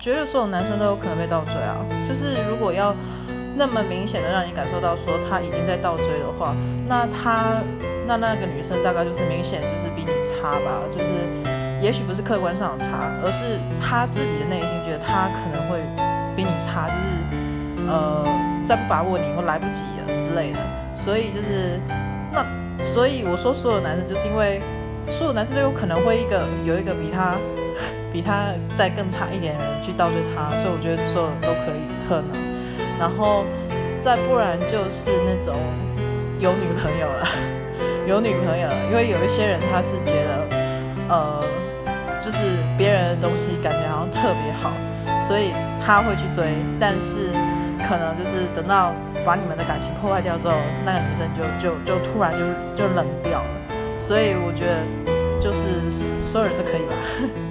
觉得所有男生都有可能被倒追啊。就是如果要那么明显的让你感受到说他已经在倒追的话，那他那那个女生大概就是明显就是比你差吧。就是也许不是客观上的差，而是他自己的内心觉得他可能会比你差，就是呃再不把握你我来不及了之类的。所以就是那所以我说所有男生就是因为。所有男生都有可能会一个有一个比他 比他再更差一点的人去倒追他，所以我觉得所有都可以可能。然后再不然就是那种有女朋友了，有女朋友了，因为有一些人他是觉得呃，就是别人的东西感觉好像特别好，所以他会去追，但是可能就是等到把你们的感情破坏掉之后，那个女生就就就突然就就冷掉了。所以我觉得，就是所有人都可以吧。